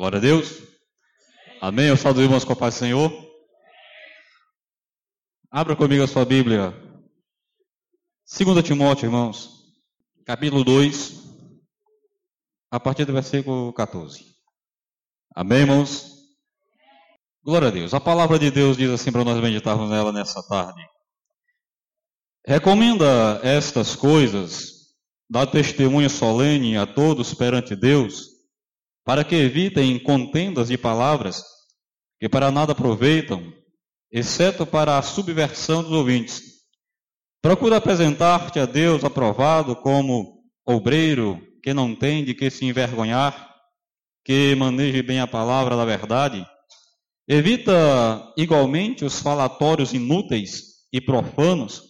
Glória a Deus. Amém. Eu saúdo irmãos com a paz do Senhor. Abra comigo a sua Bíblia. 2 Timóteo, irmãos, capítulo 2, a partir do versículo 14. Amém, irmãos? Glória a Deus. A palavra de Deus diz assim para nós meditarmos nela nessa tarde. Recomenda estas coisas, dá testemunho solene a todos perante Deus, para que evitem contendas de palavras que para nada aproveitam, exceto para a subversão dos ouvintes. Procura apresentar-te a Deus aprovado como obreiro que não tem de que se envergonhar, que maneje bem a palavra da verdade. Evita igualmente os falatórios inúteis e profanos,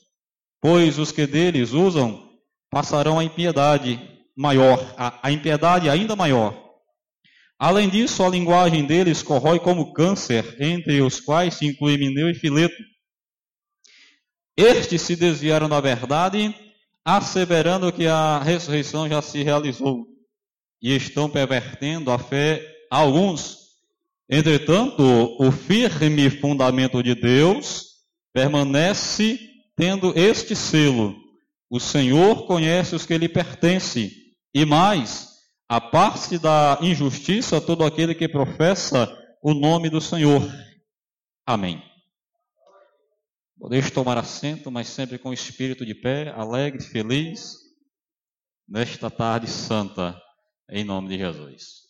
pois os que deles usam passarão a impiedade maior, a, a impiedade ainda maior. Além disso, a linguagem deles corrói como câncer, entre os quais se inclui Mineu e Fileto. Estes se desviaram da verdade, asseverando que a ressurreição já se realizou, e estão pervertendo a fé a alguns. Entretanto, o firme fundamento de Deus permanece tendo este selo: o Senhor conhece os que lhe pertencem, e mais, a parte da injustiça todo aquele que professa o nome do Senhor. Amém. Podeis tomar assento, mas sempre com o espírito de pé, alegre, feliz, nesta tarde santa, em nome de Jesus.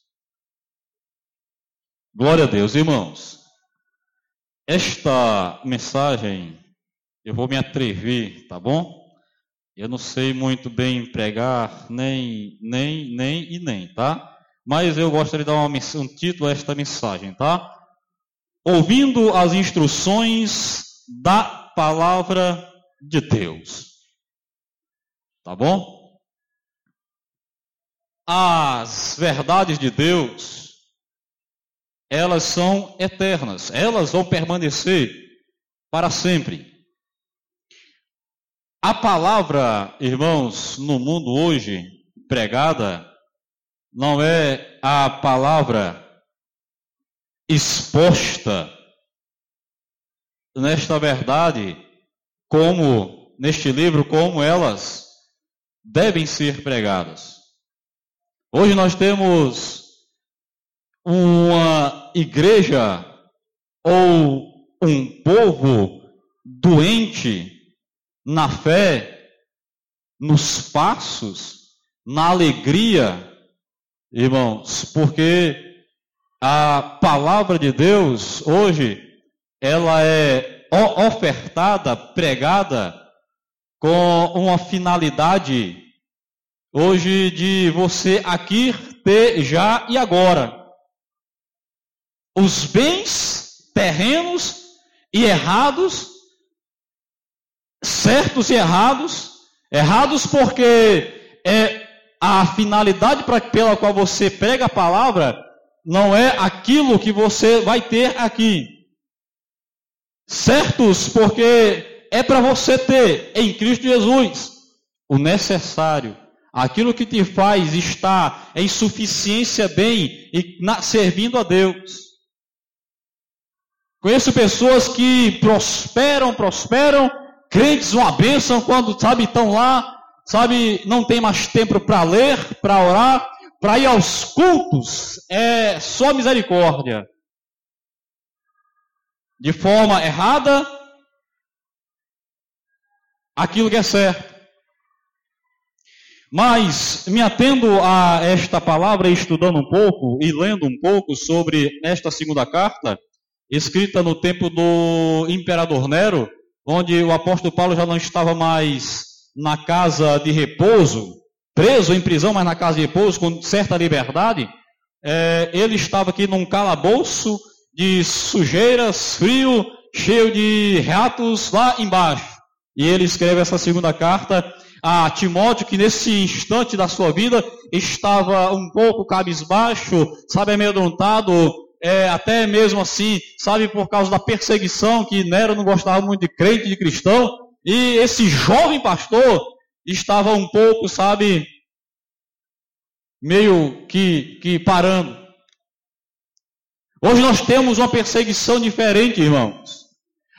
Glória a Deus, irmãos. Esta mensagem eu vou me atrever, tá bom? Eu não sei muito bem pregar, nem, nem, nem e nem, tá? Mas eu gostaria de dar uma, um título a esta mensagem, tá? Ouvindo as instruções da palavra de Deus. Tá bom? As verdades de Deus, elas são eternas, elas vão permanecer para sempre. A palavra, irmãos, no mundo hoje pregada, não é a palavra exposta nesta verdade, como neste livro, como elas devem ser pregadas. Hoje nós temos uma igreja ou um povo doente na fé, nos passos, na alegria, irmãos, porque a palavra de Deus hoje ela é ofertada, pregada com uma finalidade hoje de você aqui ter já e agora os bens terrenos e errados certos e errados. Errados porque é a finalidade pra, pela qual você prega a palavra não é aquilo que você vai ter aqui. Certos porque é para você ter em Cristo Jesus o necessário, aquilo que te faz estar em suficiência bem e na, servindo a Deus. Conheço pessoas que prosperam, prosperam crentes uma bênção quando, sabe, estão lá, sabe, não tem mais tempo para ler, para orar, para ir aos cultos, é só misericórdia. De forma errada, aquilo que é certo. Mas, me atendo a esta palavra, estudando um pouco e lendo um pouco sobre esta segunda carta, escrita no tempo do imperador Nero, onde o apóstolo Paulo já não estava mais na casa de repouso, preso em prisão, mas na casa de repouso, com certa liberdade, é, ele estava aqui num calabouço de sujeiras, frio, cheio de ratos lá embaixo. E ele escreve essa segunda carta a Timóteo, que nesse instante da sua vida estava um pouco cabisbaixo, sabe, amedrontado, é, até mesmo assim, sabe, por causa da perseguição, que Nero não gostava muito de crente, de cristão, e esse jovem pastor estava um pouco, sabe, meio que, que parando. Hoje nós temos uma perseguição diferente, irmãos.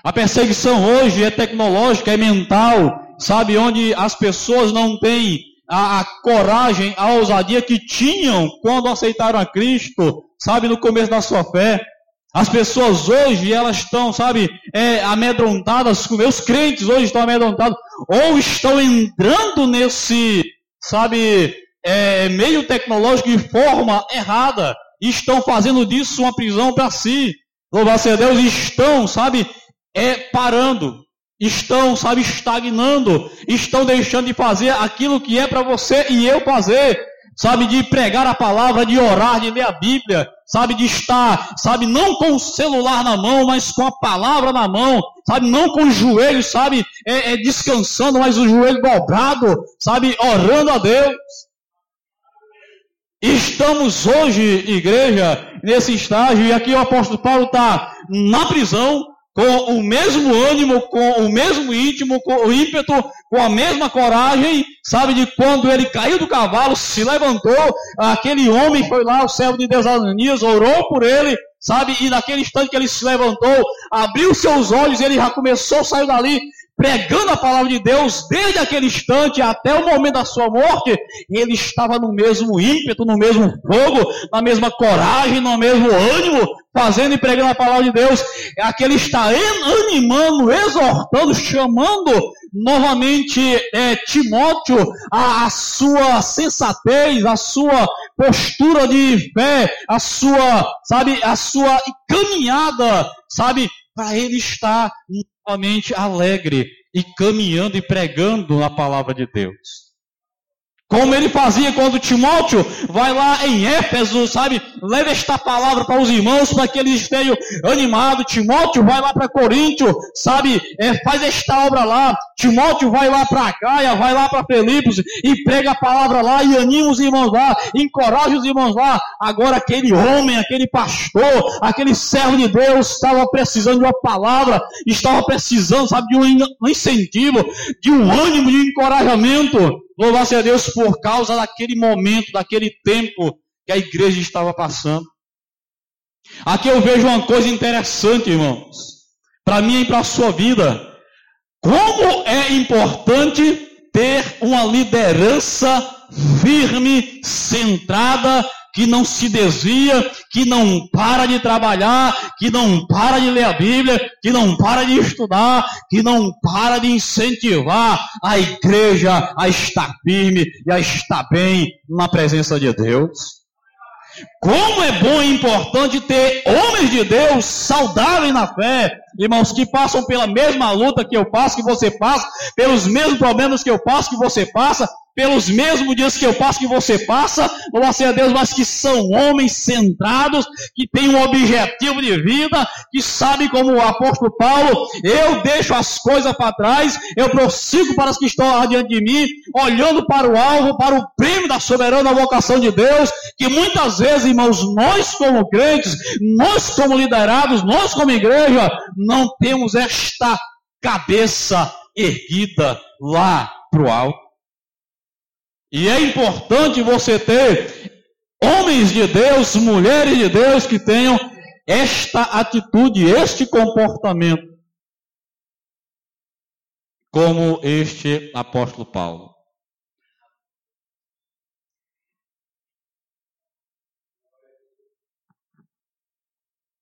A perseguição hoje é tecnológica, é mental, sabe? Onde as pessoas não têm a, a, coragem, a ousadia que tinham quando aceitaram a Cristo, sabe? No começo da sua fé. As pessoas hoje, elas estão, sabe, é, amedrontadas, os crentes hoje estão amedrontados, ou estão entrando nesse, sabe, é, meio tecnológico de forma errada, e estão fazendo disso uma prisão para si. Louvado seja Deus, estão, sabe, é, parando, estão, sabe, estagnando, estão deixando de fazer aquilo que é para você e eu fazer sabe, de pregar a palavra, de orar, de ler a Bíblia, sabe, de estar, sabe, não com o celular na mão, mas com a palavra na mão, sabe, não com os joelhos, sabe, é, é descansando, mas o joelho dobrado, sabe, orando a Deus. Estamos hoje, igreja, nesse estágio, e aqui o apóstolo Paulo está na prisão, com o mesmo ânimo, com o mesmo íntimo, com o ímpeto, com a mesma coragem, sabe, de quando ele caiu do cavalo, se levantou, aquele homem foi lá, o servo de Deus Ananias, orou por ele, sabe, e naquele instante que ele se levantou, abriu seus olhos, ele já começou, saiu dali, pregando a palavra de Deus desde aquele instante até o momento da sua morte, ele estava no mesmo ímpeto, no mesmo fogo, na mesma coragem, no mesmo ânimo, fazendo e pregando a palavra de Deus. Aquele está animando, exortando, chamando novamente é, Timóteo a, a sua sensatez, a sua postura de fé, a sua, sabe, a sua caminhada, sabe, para ele estar novamente alegre e caminhando e pregando a palavra de Deus. Como ele fazia quando Timóteo vai lá em Éfeso, sabe? Leva esta palavra para os irmãos, para que eles estejam animados. Timóteo vai lá para Coríntio, sabe? É, faz esta obra lá. Timóteo vai lá para Caia, vai lá para Filipos e prega a palavra lá e anima os irmãos lá, encoraja os irmãos lá. Agora aquele homem, aquele pastor, aquele servo de Deus estava precisando de uma palavra, estava precisando, sabe, de um incentivo, de um ânimo, de um encorajamento. Louvar-se a Deus por causa daquele momento, daquele tempo que a igreja estava passando. Aqui eu vejo uma coisa interessante, irmãos, para mim e para a sua vida. Como é importante ter uma liderança firme, centrada que não se desvia, que não para de trabalhar, que não para de ler a Bíblia, que não para de estudar, que não para de incentivar a igreja a estar firme e a estar bem na presença de Deus. Como é bom e importante ter homens de Deus saudáveis na fé, irmãos, que passam pela mesma luta que eu passo, que você passa, pelos mesmos problemas que eu passo, que você passa, pelos mesmos dias que eu passo que você passa, louvado a Deus, mas que são homens centrados, que têm um objetivo de vida, que sabem como o apóstolo Paulo, eu deixo as coisas para trás, eu prossigo para as que estão adiante de mim, olhando para o alvo, para o prêmio da soberana vocação de Deus, que muitas vezes, irmãos, nós como crentes, nós como liderados, nós como igreja, não temos esta cabeça erguida lá para o alto. E é importante você ter homens de Deus, mulheres de Deus que tenham esta atitude, este comportamento, como este apóstolo Paulo.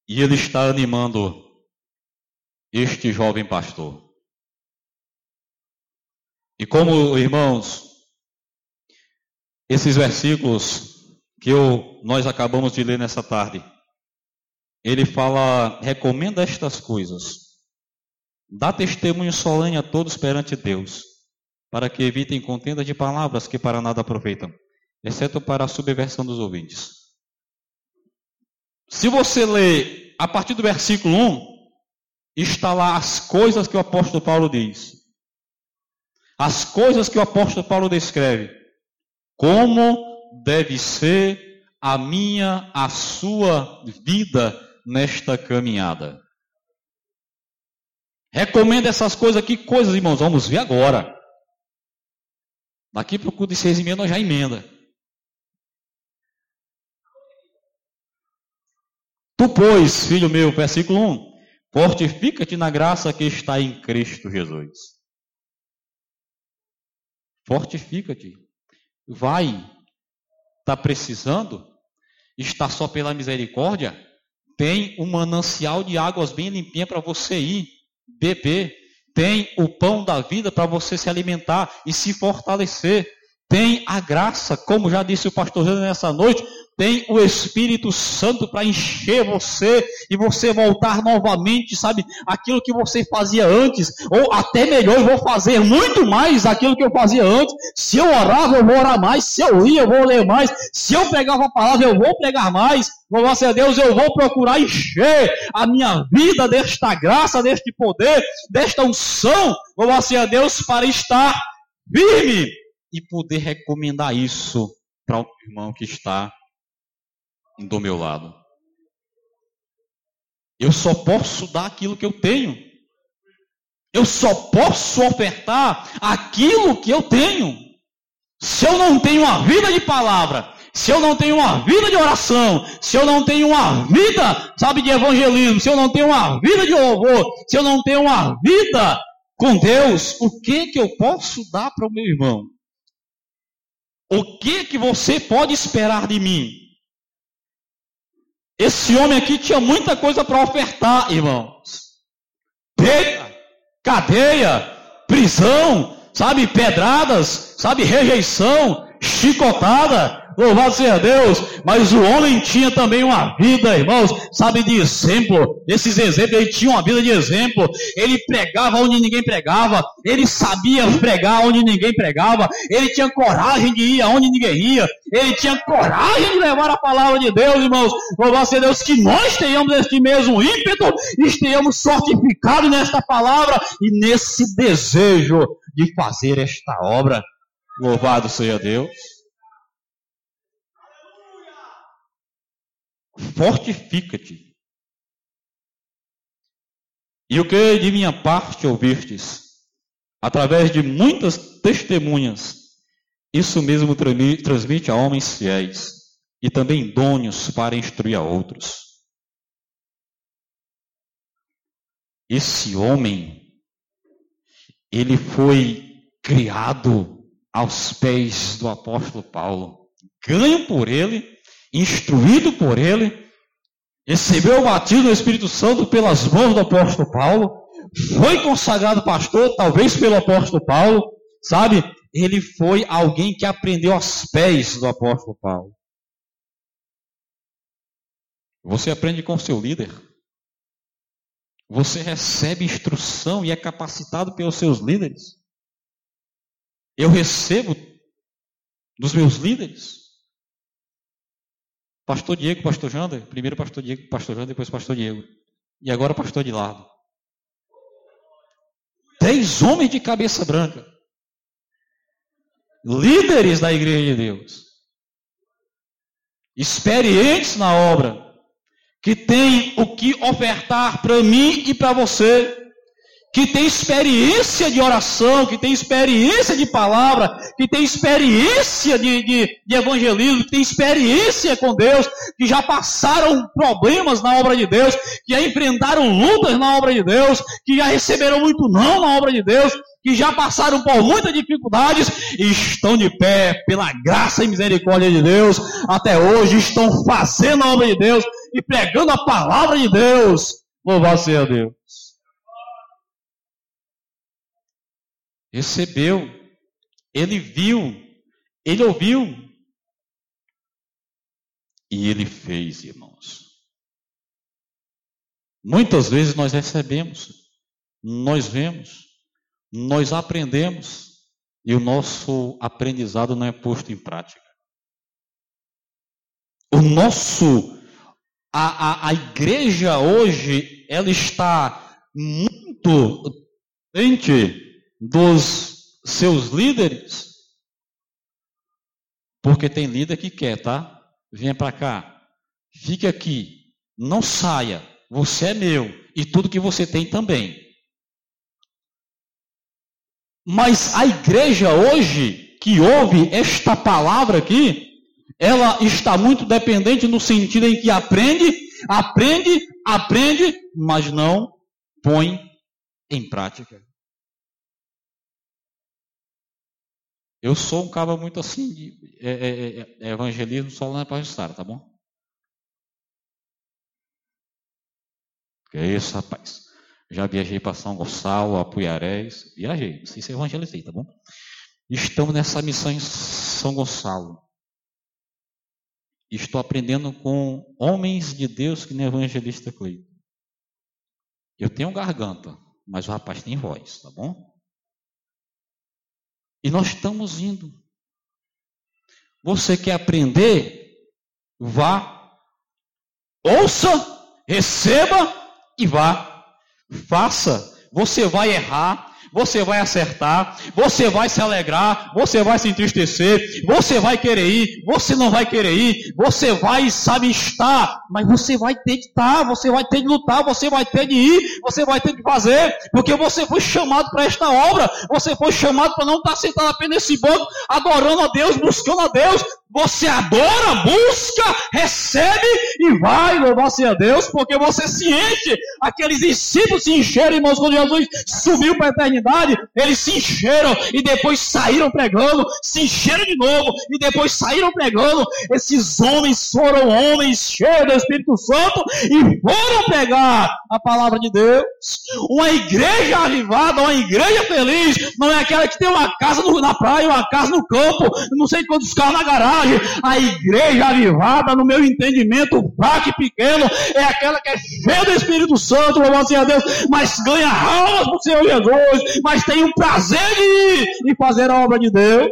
E ele está animando este jovem pastor. E como, irmãos, esses versículos que eu, nós acabamos de ler nessa tarde, ele fala, recomenda estas coisas, dá testemunho solene a todos perante Deus, para que evitem contendas de palavras que para nada aproveitam, exceto para a subversão dos ouvintes. Se você ler a partir do versículo 1, está lá as coisas que o apóstolo Paulo diz. As coisas que o apóstolo Paulo descreve. Como deve ser a minha, a sua vida nesta caminhada? Recomendo essas coisas aqui, coisas, irmãos, vamos ver agora. Daqui para o culto de seis e nós já emenda. Tu, pois, filho meu, versículo 1, fortifica-te na graça que está em Cristo Jesus. Fortifica-te. Vai. Está precisando? Está só pela misericórdia? Tem um manancial de águas bem limpinha para você ir beber. Tem o pão da vida para você se alimentar e se fortalecer. Tem a graça, como já disse o pastor Jânio nessa noite, tem o Espírito Santo para encher você e você voltar novamente, sabe, aquilo que você fazia antes, ou até melhor, eu vou fazer muito mais aquilo que eu fazia antes. Se eu orava, eu vou orar mais, se eu lia, eu vou ler mais, se eu pegava a palavra, eu vou pregar mais. Louvado a Deus, eu vou procurar encher a minha vida desta graça, deste poder, desta unção, louvado a Deus, para estar firme e poder recomendar isso para o irmão que está do meu lado. Eu só posso dar aquilo que eu tenho. Eu só posso ofertar aquilo que eu tenho. Se eu não tenho uma vida de palavra, se eu não tenho uma vida de oração, se eu não tenho uma vida, sabe, de evangelismo, se eu não tenho uma vida de louvor, se eu não tenho uma vida com Deus, o que que eu posso dar para o meu irmão? O que que você pode esperar de mim? Esse homem aqui tinha muita coisa para ofertar, irmãos. Pega, cadeia, prisão, sabe, pedradas, sabe, rejeição, chicotada, Louvado seja Deus. Mas o homem tinha também uma vida, irmãos, sabe, de exemplo. Esses exemplos, ele tinha uma vida de exemplo. Ele pregava onde ninguém pregava. Ele sabia pregar onde ninguém pregava. Ele tinha coragem de ir aonde ninguém ia. Ele tinha coragem de levar a palavra de Deus, irmãos. Louvado seja Deus, que nós tenhamos este mesmo ímpeto, estejamos fortificados nesta palavra e nesse desejo de fazer esta obra. Louvado seja Deus. Fortifica-te. E o que de minha parte ouvistes, através de muitas testemunhas, isso mesmo transmite a homens fiéis e também idôneos para instruir a outros. Esse homem, ele foi criado aos pés do apóstolo Paulo, ganho por ele instruído por ele, recebeu o batismo do Espírito Santo pelas mãos do apóstolo Paulo, foi consagrado pastor, talvez pelo apóstolo Paulo, sabe? Ele foi alguém que aprendeu aos pés do apóstolo Paulo. Você aprende com seu líder. Você recebe instrução e é capacitado pelos seus líderes. Eu recebo dos meus líderes. Pastor Diego, pastor Jander, primeiro pastor Diego, pastor Jander, depois pastor Diego. E agora pastor de lado. Dez homens de cabeça branca. Líderes da igreja de Deus. Experientes na obra. Que tem o que ofertar para mim e para você que tem experiência de oração, que tem experiência de palavra, que tem experiência de, de, de, evangelismo, que tem experiência com Deus, que já passaram problemas na obra de Deus, que já enfrentaram lutas na obra de Deus, que já receberam muito não na obra de Deus, que já passaram por muitas dificuldades e estão de pé pela graça e misericórdia de Deus, até hoje estão fazendo a obra de Deus e pregando a palavra de Deus. Louvado seja Deus. Recebeu, ele viu, ele ouviu. E ele fez, irmãos. Muitas vezes nós recebemos, nós vemos, nós aprendemos, e o nosso aprendizado não é posto em prática. O nosso, a, a, a igreja hoje, ela está muito doente dos seus líderes, porque tem líder que quer, tá? Venha para cá, fique aqui, não saia, você é meu e tudo que você tem também. Mas a igreja hoje que ouve esta palavra aqui, ela está muito dependente no sentido em que aprende Aprende, aprende, mas não põe em prática. Eu sou um cara muito assim, de, é, é, é, é evangelismo só lá na estar, tá bom? Que é isso, rapaz. Já viajei para São Gonçalo, Apuiarés, viajei, não sei se evangelizei, tá bom? Estamos nessa missão em São Gonçalo. Estou aprendendo com homens de Deus que nem evangelista Cleiton. Eu tenho garganta, mas o rapaz tem voz, tá bom? E nós estamos indo. Você quer aprender? Vá, ouça, receba e vá. Faça. Você vai errar, você vai acertar, você vai se alegrar, você vai se entristecer, você vai querer ir, você não vai querer ir, você vai, sabe, estar, mas você vai ter de estar, você vai ter de lutar, você vai ter de ir, você vai ter de fazer, porque você foi chamado para esta obra, você foi chamado para não estar sentado apenas nesse banco, adorando a Deus, buscando a Deus, você adora, busca, recebe e vai louvar-se a Deus, porque você se enche. Aqueles discípulos se encheram, irmãos, quando Jesus subiu para a eternidade, eles se encheram e depois saíram pregando, se encheram de novo e depois saíram pregando. Esses homens foram homens cheios do Espírito Santo e foram pregar a palavra de Deus. Uma igreja avivada, uma igreja feliz, não é aquela que tem uma casa na praia, uma casa no campo, não sei quantos carros na garagem a igreja avivada, no meu entendimento, fraco e pequeno, é aquela que é cheia do Espírito Santo, louvado a Deus, mas ganha almas para o Senhor Jesus, mas tem o prazer de ir e fazer a obra de Deus.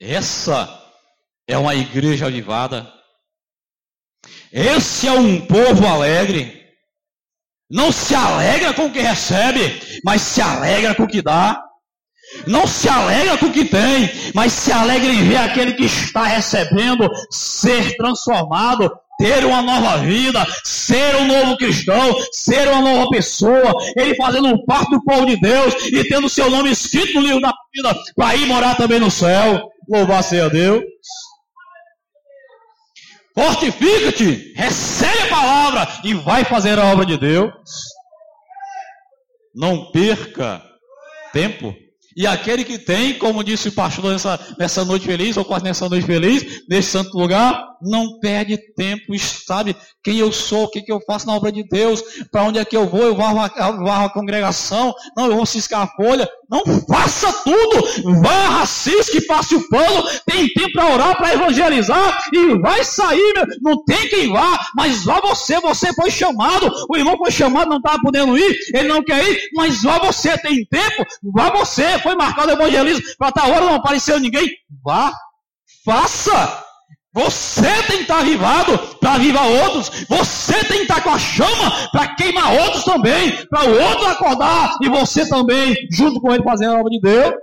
Essa é uma igreja avivada. Esse é um povo alegre. Não se alegra com o que recebe, mas se alegra com o que dá. Não se alegra com o que tem, mas se alegra em ver aquele que está recebendo ser transformado, ter uma nova vida, ser um novo cristão, ser uma nova pessoa, ele fazendo parte do povo de Deus e tendo seu nome escrito no livro da vida para ir morar também no céu. Louvar seja Deus. Fortifica-te, recebe a palavra e vai fazer a obra de Deus. Não perca tempo. E aquele que tem, como disse o pastor nessa, nessa noite feliz, ou quase nessa noite feliz, nesse santo lugar, não perde tempo, sabe quem eu sou, o que, que eu faço na obra de Deus, para onde é que eu vou, eu varro a, varro a congregação, não, eu vou ciscar a folha, não faça tudo, varra, cisque, passe o pano, tem tempo para orar, para evangelizar, e vai sair, não tem quem vá, mas vá você, você foi chamado, o irmão foi chamado, não estava podendo ir, ele não quer ir, mas vá você, tem tempo, vá você, foi marcado o evangelismo, para tal hora não apareceu ninguém, vá, faça, você tem que estar avivado para avivar outros. Você tem que estar com a chama para queimar outros também. Para o outro acordar e você também, junto com ele, fazendo a obra de Deus.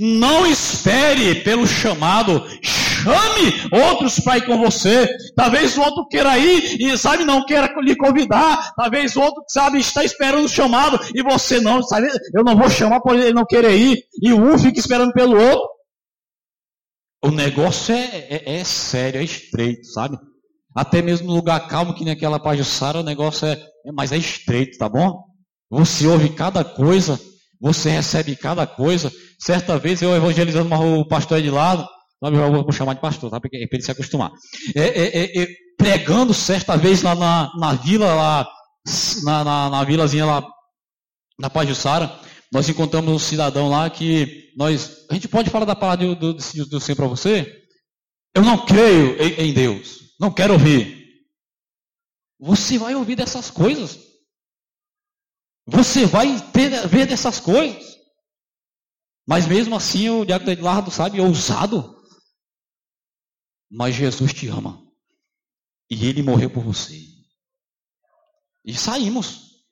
Não espere pelo chamado. Chame outros para ir com você. Talvez o outro queira ir e, sabe, não queira lhe convidar. Talvez o outro, sabe, está esperando o chamado e você não, sabe, eu não vou chamar por ele não querer ir. E um fica esperando pelo outro. O negócio é, é, é, sério, é estreito, sabe? Até mesmo no lugar calmo, que nem aquela Pajussara, o negócio é, é, mas é estreito, tá bom? Você ouve cada coisa, você recebe cada coisa. Certa vez eu evangelizando o pastor de lado, sabe, eu vou chamar de pastor, tá? Porque, para ele se acostumar. É, é, é, pregando certa vez lá na, na vila, lá, na, na, na vilazinha lá, na Pajussara, nós encontramos um cidadão lá que nós, a gente pode falar da palavra do, do, do Senhor para você? Eu não creio em, em Deus, não quero ouvir. Você vai ouvir dessas coisas. Você vai ter, ver dessas coisas. Mas mesmo assim o diabo de Lardo, sabe, ousado. Mas Jesus te ama. E ele morreu por você. E saímos.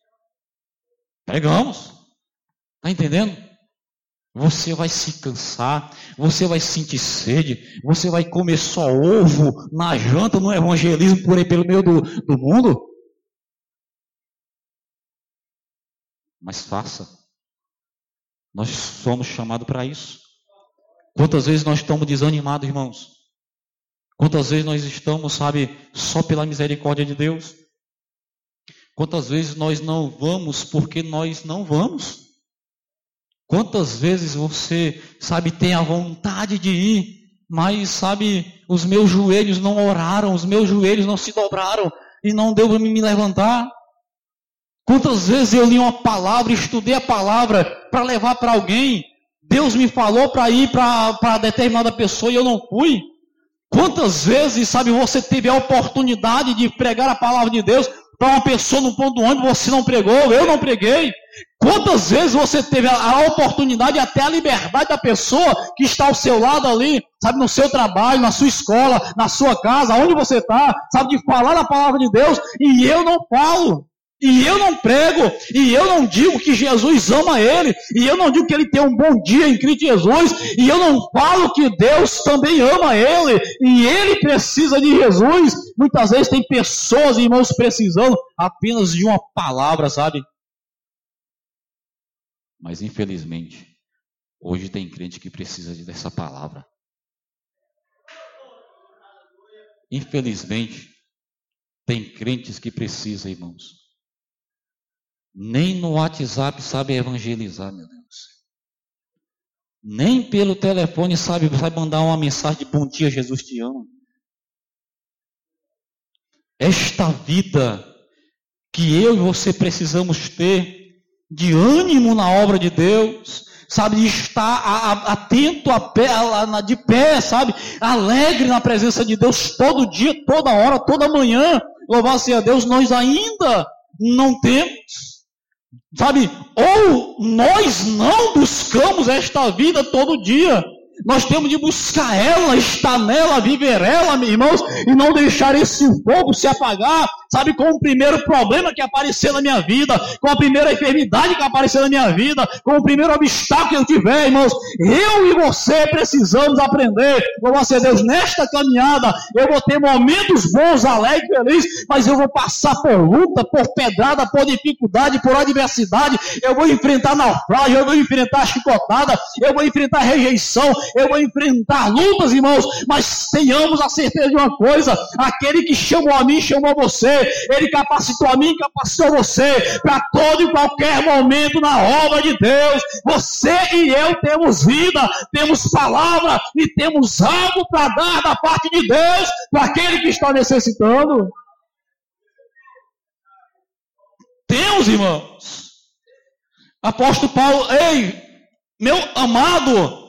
Pregamos. Está entendendo? Você vai se cansar, você vai sentir sede, você vai comer só ovo na janta, no evangelismo por aí pelo meio do, do mundo. Mas faça. Nós somos chamados para isso. Quantas vezes nós estamos desanimados, irmãos? Quantas vezes nós estamos, sabe, só pela misericórdia de Deus? Quantas vezes nós não vamos porque nós não vamos? Quantas vezes você, sabe, tem a vontade de ir, mas, sabe, os meus joelhos não oraram, os meus joelhos não se dobraram e não deu para me levantar? Quantas vezes eu li uma palavra, estudei a palavra para levar para alguém, Deus me falou para ir para determinada pessoa e eu não fui? Quantas vezes, sabe, você teve a oportunidade de pregar a palavra de Deus para uma pessoa no ponto do ônibus, você não pregou, eu não preguei? Quantas vezes você teve a, oportunidade, até a liberdade da pessoa que está ao seu lado ali, sabe, no seu trabalho, na sua escola, na sua casa, onde você está, sabe, de falar a palavra de Deus, e eu não falo. E eu não prego, e eu não digo que Jesus ama ele, e eu não digo que ele tem um bom dia em Cristo Jesus, e eu não falo que Deus também ama ele, e ele precisa de Jesus. Muitas vezes tem pessoas, irmãos, precisando apenas de uma palavra, sabe? Mas infelizmente, hoje tem crente que precisa dessa palavra. Infelizmente, tem crentes que precisam, irmãos nem no WhatsApp sabe evangelizar, meu Deus. Nem pelo telefone sabe, sabe mandar uma mensagem de bom dia, Jesus te ama. Esta vida que eu e você precisamos ter de ânimo na obra de Deus, sabe, de estar atento a pé, de pé, sabe, alegre na presença de Deus todo dia, toda hora, toda manhã. Louvado seja Deus, nós ainda não temos. Sabe? Ou nós não buscamos esta vida todo dia. Nós temos de buscar ela, estar nela, viver ela, meus irmãos, e não deixar esse fogo se apagar, sabe, com o primeiro problema que aparecer na minha vida, com a primeira enfermidade que aparecer na minha vida, com o primeiro obstáculo que eu tiver, irmãos. Eu e você precisamos aprender, como ser Deus, nesta caminhada, eu vou ter momentos bons, alegres, felizes, mas eu vou passar por luta, por pedrada, por dificuldade, por adversidade, eu vou enfrentar naufrágio, eu vou enfrentar chicotada, eu vou enfrentar rejeição, eu vou enfrentar lutas, irmãos, mas tenhamos a certeza de uma coisa: aquele que chamou a mim, chamou a você, ele capacitou a mim, capacitou você, para todo e qualquer momento na obra de Deus. Você e eu temos vida, temos palavra e temos algo para dar da parte de Deus para aquele que está necessitando. Temos, irmãos. Apóstolo Paulo, ei, meu amado,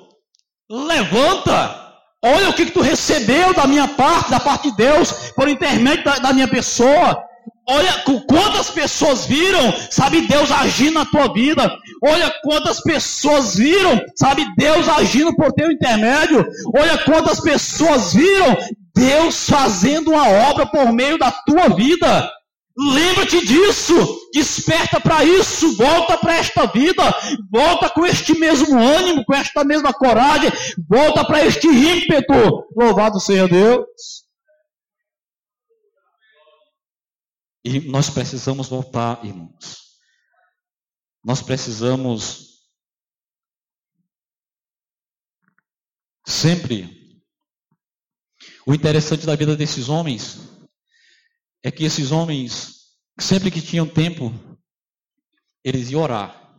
Levanta. Olha o que, que tu recebeu da minha parte, da parte de Deus, por intermédio da, da minha pessoa. Olha quantas pessoas viram, sabe, Deus agindo na tua vida. Olha quantas pessoas viram, sabe, Deus agindo por teu intermédio. Olha quantas pessoas viram Deus fazendo uma obra por meio da tua vida. Lembra-te disso, desperta para isso, volta para esta vida, volta com este mesmo ânimo, com esta mesma coragem, volta para este ímpeto. Louvado seja Deus. E nós precisamos voltar, irmãos. Nós precisamos sempre. O interessante da vida desses homens é que esses homens, sempre que tinham tempo, eles iam orar.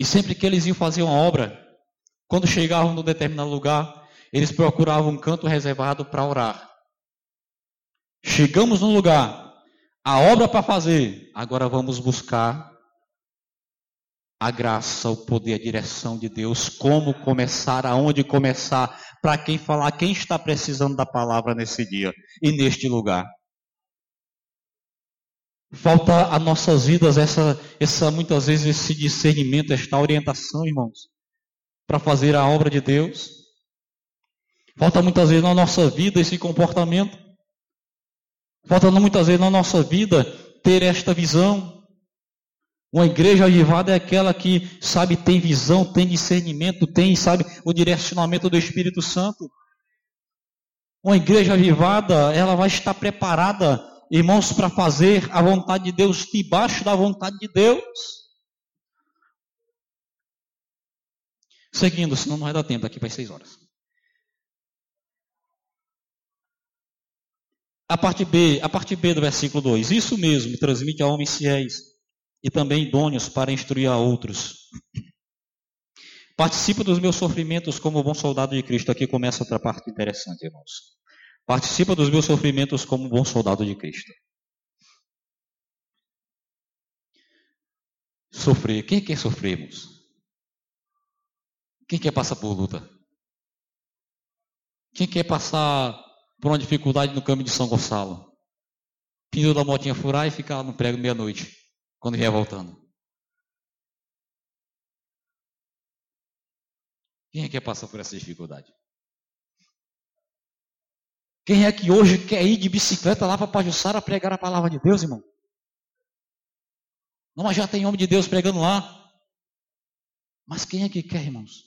E sempre que eles iam fazer uma obra, quando chegavam no determinado lugar, eles procuravam um canto reservado para orar. Chegamos no lugar, a obra para fazer, agora vamos buscar a graça, o poder, a direção de Deus, como começar, aonde começar, para quem falar, quem está precisando da palavra nesse dia e neste lugar. Falta a nossas vidas essa, essa muitas vezes esse discernimento, esta orientação, irmãos, para fazer a obra de Deus. Falta muitas vezes na nossa vida esse comportamento. Falta muitas vezes na nossa vida ter esta visão. Uma igreja avivada é aquela que, sabe, tem visão, tem discernimento, tem, sabe, o direcionamento do Espírito Santo. Uma igreja avivada, ela vai estar preparada irmãos, para fazer a vontade de Deus debaixo da vontade de Deus. Seguindo, senão não vai dar tempo daqui para as seis horas. A parte B, a parte B do versículo 2. Isso mesmo, transmite a homens fiéis e também idôneos para instruir a outros. Participa dos meus sofrimentos como bom soldado de Cristo. Aqui começa outra parte interessante, irmãos. Participa dos meus sofrimentos como bom soldado de Cristo. Sofrer. Quem quer sofrer, irmãos? Quem quer passar por luta? Quem quer passar por uma dificuldade no caminho de São Gonçalo? Pneu da motinha furar e ficar no prego meia-noite, quando vier voltando. Quem é que passa por essa dificuldade? Quem é que hoje quer ir de bicicleta lá para Pajussara pregar a palavra de Deus, irmão? Não, mas já tem homem de Deus pregando lá. Mas quem é que quer, irmãos?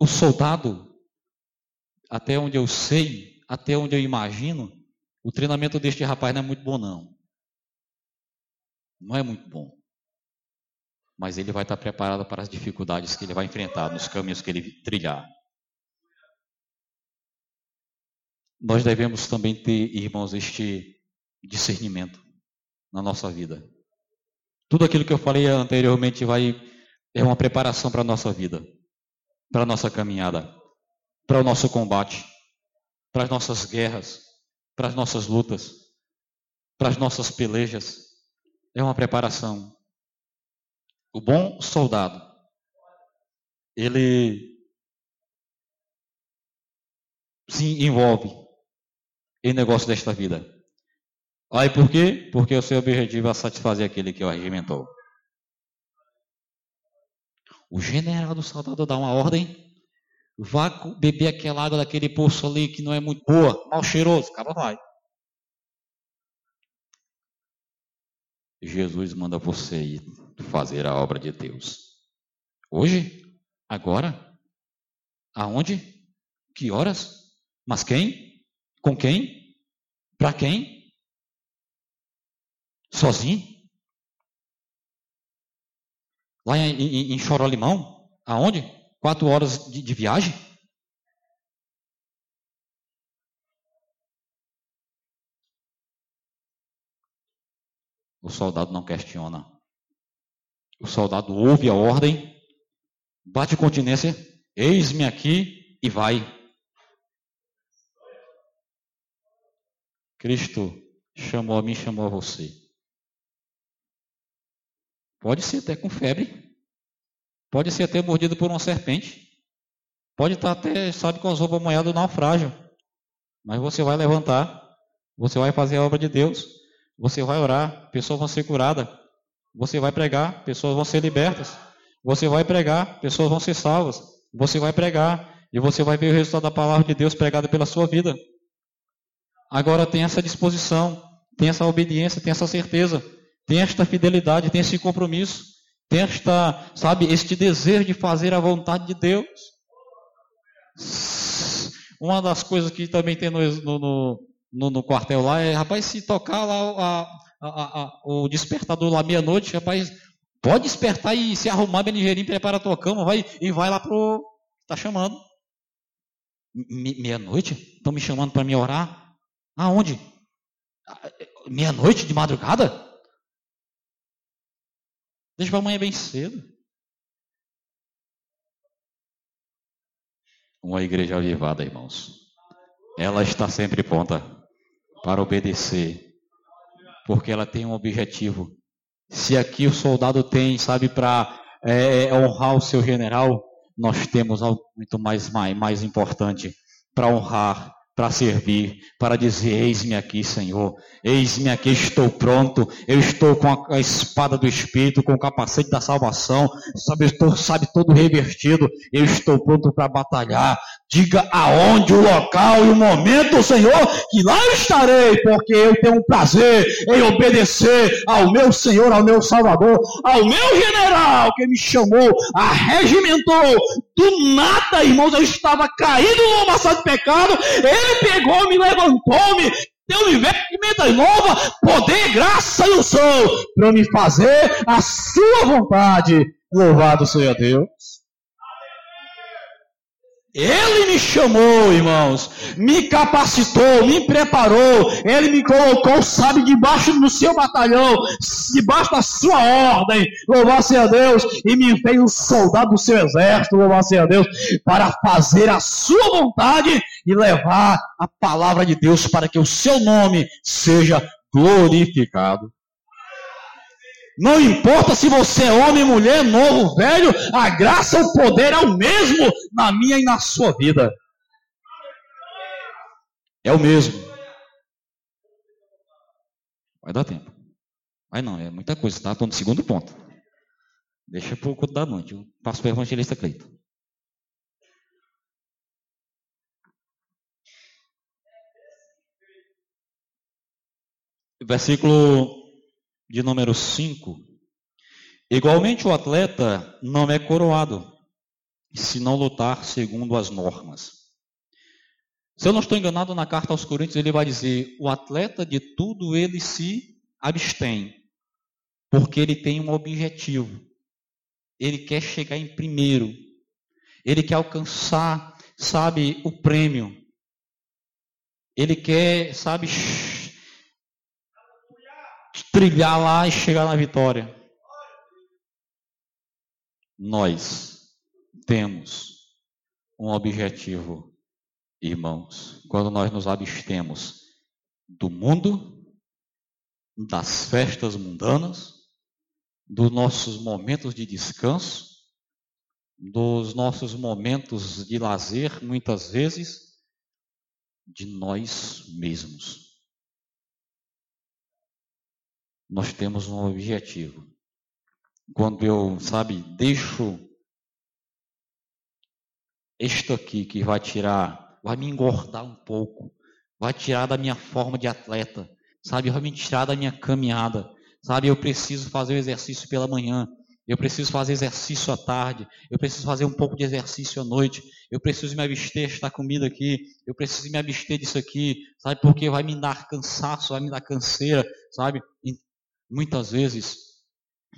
O soldado, até onde eu sei, até onde eu imagino, o treinamento deste rapaz não é muito bom, não. Não é muito bom. Mas ele vai estar preparado para as dificuldades que ele vai enfrentar nos caminhos que ele trilhar. Nós devemos também ter, irmãos, este discernimento na nossa vida. Tudo aquilo que eu falei anteriormente vai é uma preparação para a nossa vida para a nossa caminhada, para o nosso combate, para as nossas guerras, para as nossas lutas, para as nossas pelejas. É uma preparação. O bom soldado, ele se envolve em negócio desta vida. Aí por quê? Porque o seu objetivo é satisfazer aquele que o regimentou. O general do soldado dá uma ordem. Vá beber aquela água daquele poço ali que não é muito boa, mal cheiroso. O cara vai. Jesus manda você ir fazer a obra de Deus. Hoje? Agora? Aonde? Que horas? Mas quem? Com quem? Para quem? Sozinho? Lá em, em, em Chorolimão, aonde? Quatro horas de, de viagem? O soldado não questiona. O soldado ouve a ordem, bate continência, eis-me aqui e vai. Cristo chamou a mim, chamou a você. Pode ser até com febre. Pode ser até mordido por uma serpente. Pode estar até, sabe, com as roupas molhadas do naufrágio. Mas você vai levantar. Você vai fazer a obra de Deus. Você vai orar. Pessoas vão ser curadas. Você vai pregar. Pessoas vão ser libertas. Você vai pregar. Pessoas vão ser salvas. Você vai pregar. E você vai ver o resultado da palavra de Deus pregada pela sua vida. Agora tem essa disposição. Tem essa obediência. Tem essa certeza tem esta fidelidade, tem esse compromisso, tem esta, sabe, este desejo de fazer a vontade de Deus. Uma das coisas que também tem no, no, no, no quartel lá é, rapaz, se tocar lá a, a, a, o despertador lá meia-noite, rapaz, pode despertar e se arrumar bem ligeirinho, prepara a tua cama, vai e vai lá pro. Tá chamando. Meia-noite? Estão me chamando para me orar? Aonde? Meia-noite de madrugada? Deixa para amanhã bem cedo. Uma igreja avivada, irmãos. Ela está sempre pronta para obedecer, porque ela tem um objetivo. Se aqui o soldado tem, sabe, para é, é, honrar o seu general, nós temos algo muito mais, mais, mais importante para honrar para servir, para dizer: Eis-me aqui, Senhor, eis-me aqui, estou pronto, eu estou com a, espada do Espírito, com o capacete da salvação, sabe, estou, sabe, todo revertido, eu estou pronto para batalhar. Diga aonde, o local e o momento, Senhor, que lá estarei, porque eu tenho um prazer em obedecer ao meu Senhor, ao meu Salvador, ao meu general que me chamou, arregimentou. Do nada, irmãos, eu estava caído no amassado de pecado, ele pegou, me levantou, me deu me vestimenta nova, poder, graça e unção, para me fazer a sua vontade. Louvado seja Deus. Ele me chamou, irmãos, me capacitou, me preparou, ele me colocou, sabe, debaixo do seu batalhão, debaixo da sua ordem, louvar a Deus, e me fez um soldado do seu exército, louvar a Deus, para fazer a sua vontade e levar a palavra de Deus para que o seu nome seja glorificado. Não importa se você é homem, mulher, novo, velho, a graça, o poder é o mesmo na minha e na sua vida. É o mesmo. Vai dar tempo. Mas não, é muita coisa, tá? Estou no segundo ponto. Deixa para o culto da noite. Eu passo para o evangelista Cleito. Versículo de número 5. Igualmente, o atleta não é coroado se não lutar segundo as normas. Se eu não estou enganado, na carta aos Coríntios ele vai dizer: o atleta de tudo ele se abstém, porque ele tem um objetivo. Ele quer chegar em primeiro. Ele quer alcançar, sabe, o prêmio. Ele quer, sabe, trilhar lá e chegar na vitória. Nós temos um objetivo, irmãos, quando nós nos abstemos do mundo, das festas mundanas, dos nossos momentos de descanso, dos nossos momentos de lazer, muitas vezes, de nós mesmos. Nós temos um objetivo. Quando eu, sabe, deixo isto aqui que vai tirar, vai me engordar um pouco, vai tirar da minha forma de atleta, sabe, vai me tirar da minha caminhada, sabe, eu preciso fazer o exercício pela manhã, eu preciso fazer exercício à tarde, eu preciso fazer um pouco de exercício à noite, eu preciso me abster desta comida aqui, eu preciso me abster disso aqui, sabe, porque vai me dar cansaço, vai me dar canseira, sabe? Muitas vezes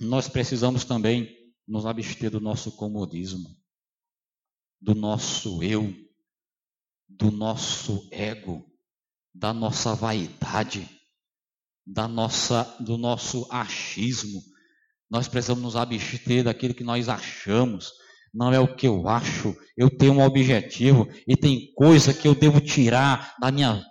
nós precisamos também nos abster do nosso comodismo, do nosso eu, do nosso ego, da nossa vaidade, da nossa, do nosso achismo. Nós precisamos nos abster daquilo que nós achamos. Não é o que eu acho. Eu tenho um objetivo e tem coisa que eu devo tirar da minha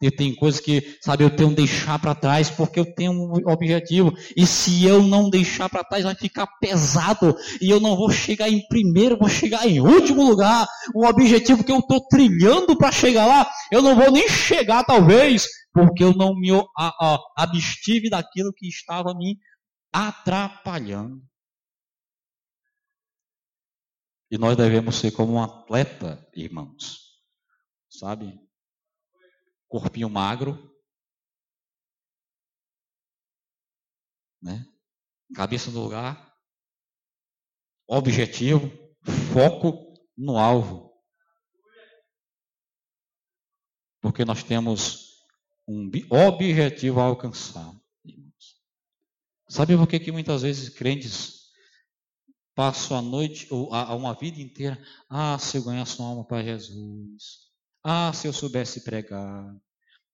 eu tenho coisas que, sabe, eu tenho que deixar para trás porque eu tenho um objetivo. E se eu não deixar para trás, vai ficar pesado. E eu não vou chegar em primeiro, vou chegar em último lugar. O objetivo que eu estou trilhando para chegar lá, eu não vou nem chegar, talvez, porque eu não me abstive daquilo que estava me atrapalhando. E nós devemos ser como um atleta, irmãos. Sabe? Corpinho magro, né? Cabeça no lugar, objetivo, foco no alvo. Porque nós temos um objetivo a alcançar. Sabe por que, que muitas vezes crentes passam a noite ou a, uma vida inteira, ah, se eu ganhasse uma alma para Jesus, ah, se eu soubesse pregar,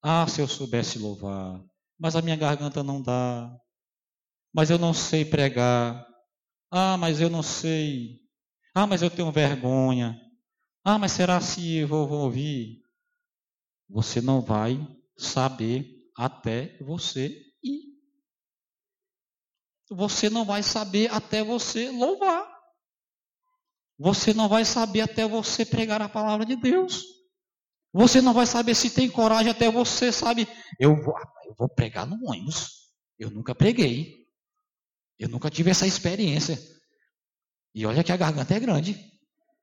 ah, se eu soubesse louvar, mas a minha garganta não dá. Mas eu não sei pregar. Ah, mas eu não sei. Ah, mas eu tenho vergonha. Ah, mas será se eu vou, vou ouvir? Você não vai saber até você ir. Você não vai saber até você louvar. Você não vai saber até você pregar a palavra de Deus. Você não vai saber se tem coragem até você, sabe? Eu vou, eu vou pregar no ônibus. Eu nunca preguei. Eu nunca tive essa experiência. E olha que a garganta é grande.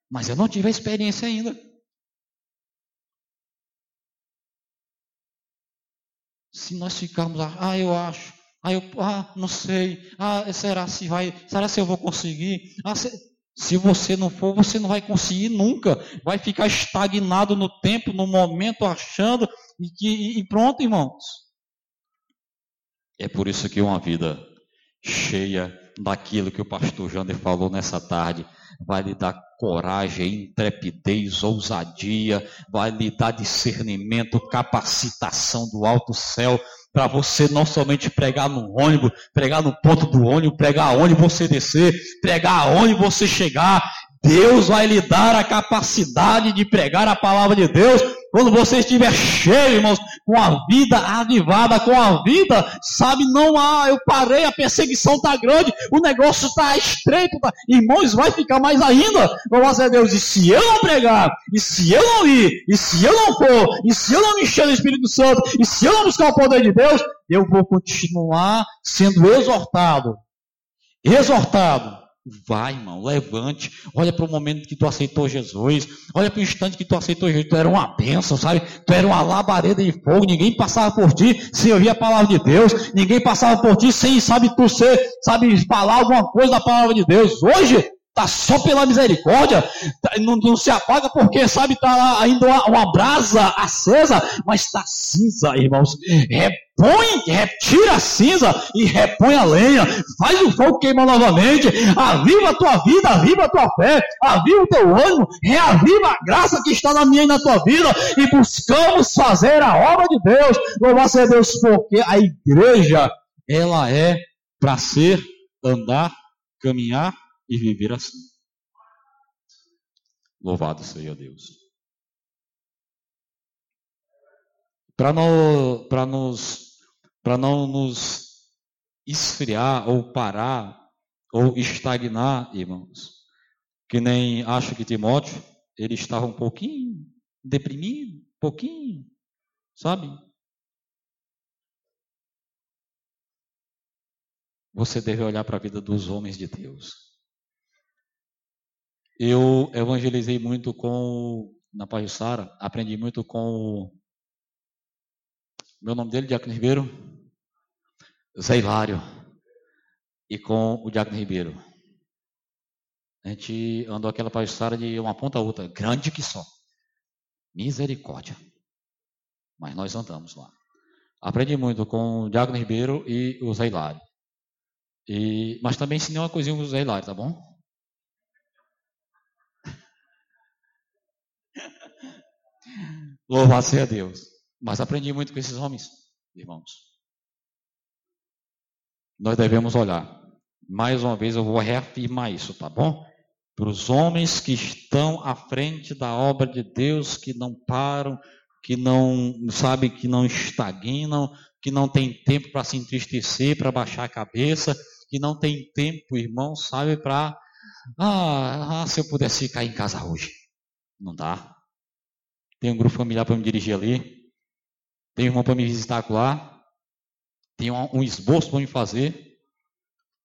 Mas eu não tive a experiência ainda. Se nós ficarmos ah, eu acho, ah, eu, ah, não sei, ah, será se vai, será se eu vou conseguir? Ah, se, Se você não for, você não vai conseguir nunca. Vai ficar estagnado no tempo, no momento, achando e, que, e pronto, irmãos. É por isso que uma vida cheia daquilo que o pastor Jander falou nessa tarde vai lhe dar coragem, intrepidez, ousadia, vai lhe dar discernimento, capacitação do alto céu, para você não somente pregar no ônibus, pregar no ponto do ônibus, pregar onde você descer, pregar aonde você chegar. Deus vai lhe dar a capacidade de pregar a palavra de Deus quando você estiver cheio, irmãos, com a vida avivada, com a vida, sabe, não há, eu parei, a perseguição está grande, o negócio está estreito, tá, irmãos, vai ficar mais ainda. Vamos a Deus, e se eu não pregar, e se eu não ir, e se eu não for, e se eu não me encher do Espírito Santo, e se eu não buscar o poder de Deus, eu vou continuar sendo exortado, exortado Vai, irmão, levante. Olha para o momento que tu aceitou Jesus. Olha para o instante que tu aceitou Jesus. Tu era uma bênção, sabe? Tu era uma labareda de fogo. Ninguém passava por ti sem ouvir a palavra de Deus. Ninguém passava por ti sem, sabe, tu ser, sabe, falar alguma coisa da palavra de Deus. Hoje, Está só pela misericórdia, tá, não, não, se apaga porque, sabe, está ainda uma, uma, brasa acesa, mas está cinza, irmãos. Repõe, retira a cinza e repõe a lenha, faz o fogo queimar novamente, aviva a tua vida, aviva a tua fé, aviva o teu ânimo, reaviva a graça que está na minha e na tua vida, e buscamos fazer a obra de Deus. Louvado seja Deus, porque a igreja, ela é para ser, andar, caminhar e viver assim. Louvado seja Deus. Para não, nos, não nos esfriar ou parar ou estagnar, irmãos, que nem acho que Timóteo, ele estava um pouquinho deprimido, um pouquinho, sabe? Você deve olhar para a vida dos homens de Deus. Eu evangelizei muito com, na Pajussara, aprendi muito com, meu nome dele, Diácono Ribeiro, Zé Hilário, e com o Diácono Ribeiro. A gente andou aquela Pajussara de uma ponta a outra, grande que só. Misericórdia. Mas nós andamos lá. Aprendi muito com o Diácono Ribeiro e o Zé Hilário. E, mas também ensinei uma coisinha com o Zé Hilário, tá bom? Louvado seja Deus. Mas aprendi muito com esses homens, irmãos. Nós devemos olhar. Mais uma vez eu vou reafirmar isso, tá bom? Para os homens que estão à frente da obra de Deus, que não param, que não, sabe, que não estagnam, que não tem tempo para se entristecer, para baixar a cabeça, que não tem tempo, irmão, sabe, para ah, ah, se eu pudesse ficar em casa hoje. Não dá. Tem um grupo familiar para me dirigir ali. Tem um irmão para me visitar lá. Tem um, esboço para me fazer.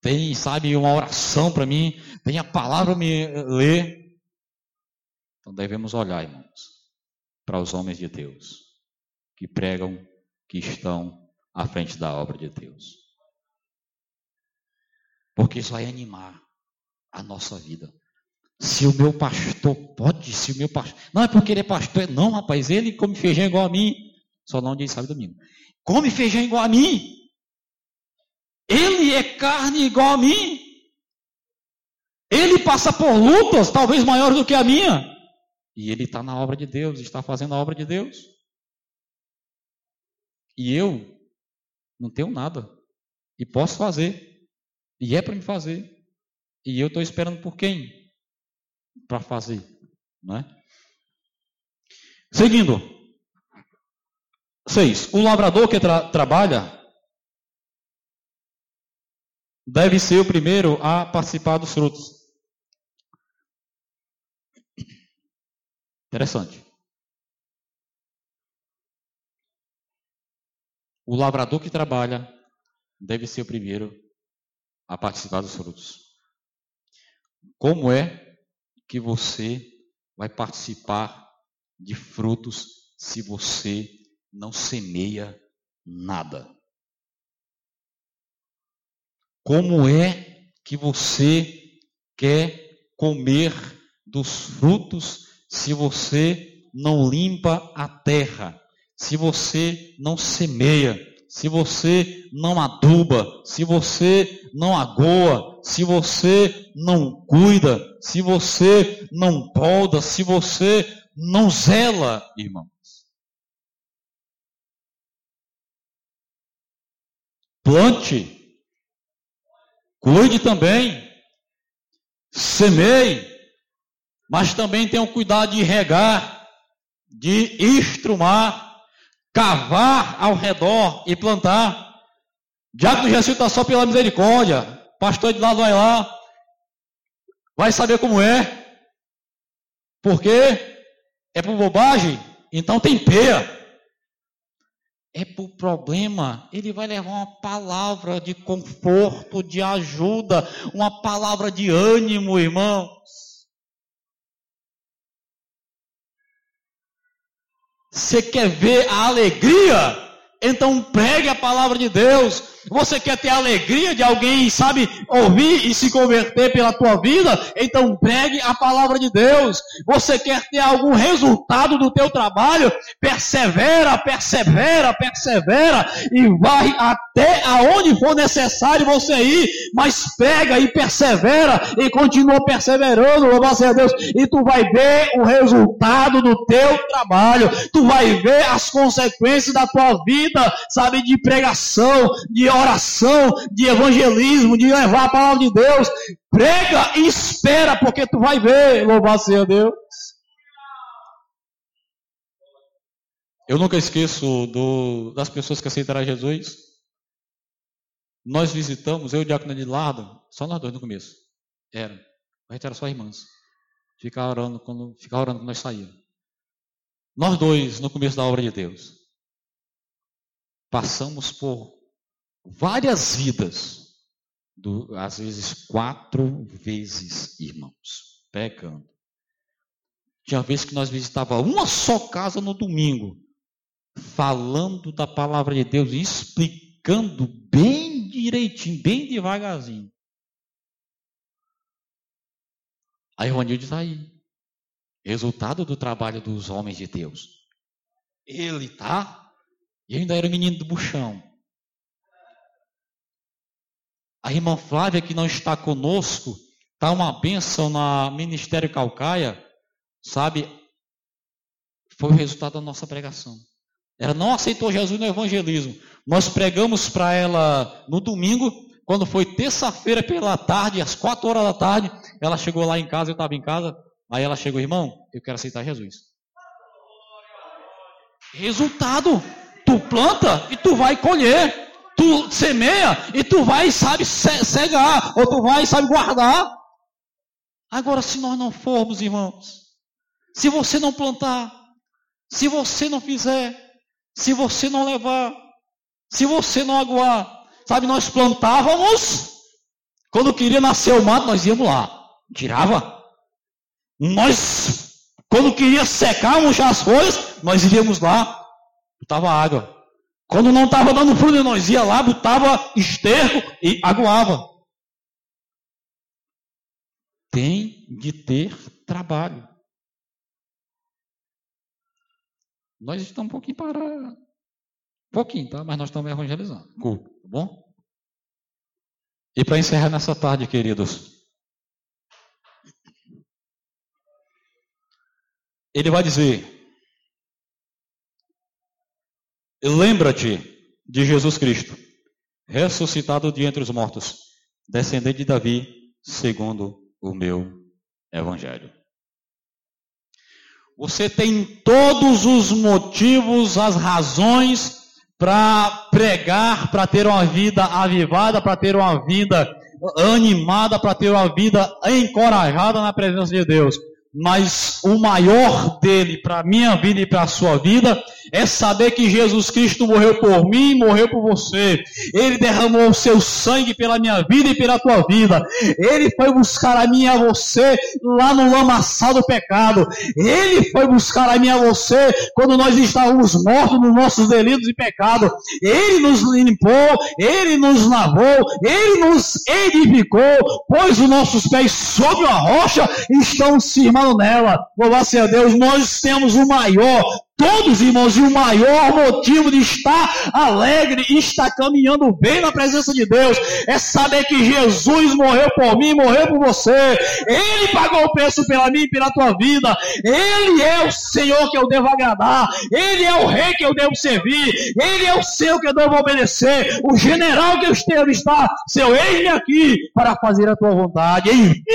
Tem, sabe, uma oração para mim. Tem a palavra para me ler. Então devemos olhar, irmãos, para os homens de Deus que pregam, que estão à frente da obra de Deus. Porque isso vai animar a nossa vida. Se o meu pastor pode, se o meu pastor. Não é porque ele é pastor, não, rapaz. Ele come feijão igual a mim. Só não diz sábado domingo. Come feijão igual a mim. Ele é carne igual a mim. Ele passa por lutas, talvez maiores do que a minha. E ele está na obra de Deus, está fazendo a obra de Deus. E eu não tenho nada. E posso fazer. E é para me fazer. E eu estou esperando por quem? Para fazer. Né? Seguindo. Seis. O lavrador que tra trabalha deve ser o primeiro a participar dos frutos. Interessante. O lavrador que trabalha deve ser o primeiro a participar dos frutos. Como é que você vai participar de frutos se você não semeia nada. Como é que você quer comer dos frutos se você não limpa a terra, se você não semeia, se você não aduba, se você não agoa, se você não cuida, se você não poda, se você não zela, irmãos. Plante, cuide também, semeie, mas também tenha o cuidado de regar, de estrumar, cavar ao redor e plantar. Diácono Jesus está só pela misericórdia. Pastor de lado vai lá, vai saber como é. Porque é por bobagem, então tem peia. É por problema, ele vai levar uma palavra de conforto, de ajuda, uma palavra de ânimo, irmãos. Você quer ver a alegria? Então pregue a palavra de Deus. Você quer ter a alegria de alguém, sabe, ouvir e se converter pela tua vida? Então pregue a palavra de Deus. Você quer ter algum resultado do teu trabalho? Persevera, persevera, persevera e vai até aonde for necessário você ir, mas pega e persevera e continua perseverando, louvado seja Deus, e tu vai ver o resultado do teu trabalho. Tu vai ver as consequências da tua vida, sabe, de pregação, de oração, de evangelismo, de levar a palavra de Deus. Prega e espera, porque tu vai ver, louvado seja Deus. Eu nunca esqueço do, das pessoas que aceitaram Jesus. Nós visitamos, eu e o Diácono Edilardo, só nós dois no começo. Era. A gente era só irmãs. Ficava orando quando, ficava orando quando nós saíamos. Nós dois, no começo da obra de Deus, passamos por várias vidas, do, às vezes quatro vezes, irmãos, pecando. Tinha vez que nós visitava uma só casa no domingo, falando da palavra de Deus explicando bem direitinho, bem devagarzinho. A Ivanilde está aí. Resultado do trabalho dos homens de Deus. Ele tá. E ainda era menino do buchão. A irmã Flávia, que não está conosco, está uma bênção na Ministério Calcaia, sabe? Foi o resultado da nossa pregação. Ela não aceitou Jesus no evangelismo. Nós pregamos para ela no domingo, quando foi terça-feira pela tarde, às quatro horas da tarde, ela chegou lá em casa, eu estava em casa, aí ela chegou, irmão, eu quero aceitar Jesus. Resultado, tu planta e tu vai colher tu semeia e tu vai, sabe, cegar, ou tu vai, sabe, guardar. Agora, se nós não formos, irmãos, se você não plantar, se você não fizer, se você não levar, se você não aguar, sabe, nós plantávamos, quando queria nascer o mato, nós íamos lá, tirava. Nós, quando queria secar, já as folhas, nós iríamos lá, botava água. Quando não estava dando fruto, nós ia lá, botava esterco e aguava. Tem de ter trabalho. Nós estamos um pouquinho para. Um pouquinho, tá? Mas nós estamos evangelizando. Cool, tá bom? E para encerrar nessa tarde, queridos. Ele vai dizer: Lembra-te de Jesus Cristo, ressuscitado de entre os mortos, descendente de Davi, segundo o meu evangelho. Você tem todos os motivos, as razões para pregar, para ter uma vida avivada, para ter uma vida animada, para ter uma vida encorajada na presença de Deus. mas o maior dele para minha vida e para a sua vida é saber que Jesus Cristo morreu por mim e morreu por você. Ele derramou o seu sangue pela minha vida e pela tua vida. Ele foi buscar a mim e a você lá no lamaçal do pecado. Ele foi buscar a mim e a você quando nós estávamos mortos nos nossos delitos e pecados. Ele nos limpou, ele nos lavou, ele nos edificou, pôs os nossos pés sobre a rocha estão firmados nela. Louvado a Deus, nós temos o maior Todos, irmãos, e o maior motivo de estar alegre e estar caminhando bem na presença de Deus é saber que Jesus morreu por mim, morreu por você. Ele pagou o preço pela mim e pela tua vida. Ele é o Senhor que eu devo agradar. Ele é o rei que eu devo servir. Ele é o Senhor que eu devo obedecer. O general que eu devo estar. Seu eis-me aqui para fazer a tua vontade. Envie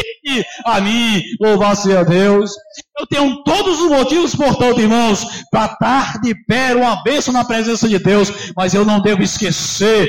a mim. Louvar seja Deus. Eu tenho todos os motivos, portanto, irmãos, para estar de pé, uma bênção na presença de Deus, mas eu não devo esquecer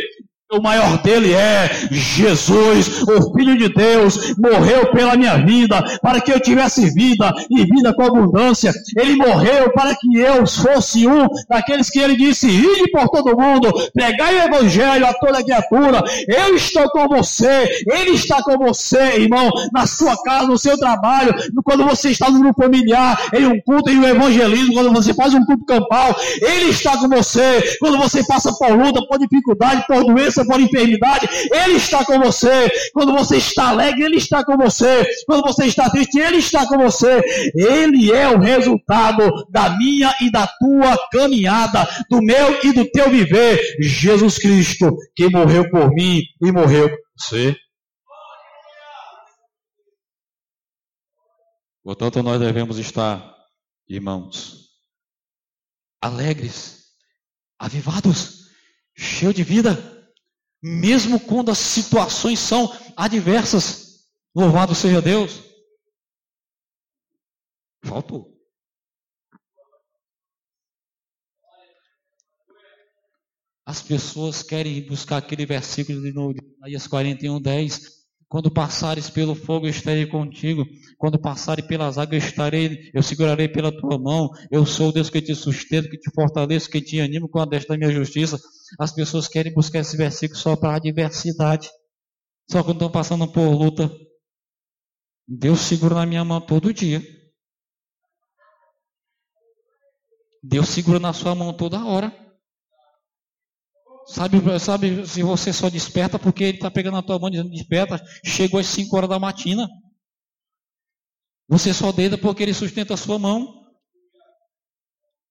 o maior dele é Jesus, o Filho de Deus, morreu pela minha vida, para que eu tivesse vida e vida com abundância. Ele morreu para que eu fosse um daqueles que ele disse: ide por todo mundo, pregai o evangelho a toda criatura. Eu estou com você, ele está com você, irmão, na sua casa, no seu trabalho, quando você está no grupo familiar, em um culto, em um evangelismo, quando você faz um culto campal, ele está com você. Quando você passa por luta, por dificuldade, por doença, por enfermidade, Ele está com você. Quando você está alegre, Ele está com você. Quando você está triste, Ele está com você. Ele é o resultado da minha e da tua caminhada, do meu e do teu viver. Jesus Cristo, que morreu por mim e morreu por você. Portanto, nós devemos estar, irmãos, alegres, avivados, cheios de vida mesmo quando as situações são adversas. Louvado seja Deus. Faltou. As pessoas querem buscar aquele versículo de Isaías 41, 10. Quando passares pelo fogo, estarei contigo. Quando passares pelas águas, estarei, eu segurarei pela tua mão. Eu sou o Deus que te sustento, que te fortaleço, que te animo com a destra da minha justiça. As pessoas querem buscar esse versículo só para a adversidade. Só quando estão passando por luta. Deus segura na minha mão todo dia. Deus segura na sua mão toda hora. Sabe, sabe se você só desperta porque ele está pegando a tua mão dizendo desperta, chegou às 5 horas da matina. Você só deita porque ele sustenta a sua mão.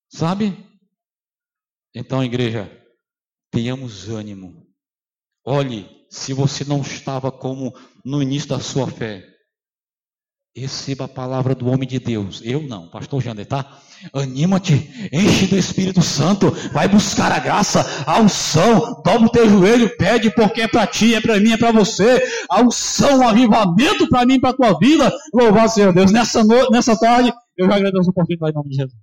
Sabe? Então, igreja, tenhamos ânimo. Olhe, se você não estava como no início da sua fé, receba a palavra do homem de Deus. Eu não, pastor Jander, tá? Anima-te, enche do Espírito Santo, vai buscar a graça, a unção, dobra o teu joelho, pede porque é para ti, é para mim, é para você, a unção, o avivamento para mim, para tua vida, louvado seja Deus. Nessa, no... Nessa tarde, eu já agradeço a oportunidade em nome de Jesus.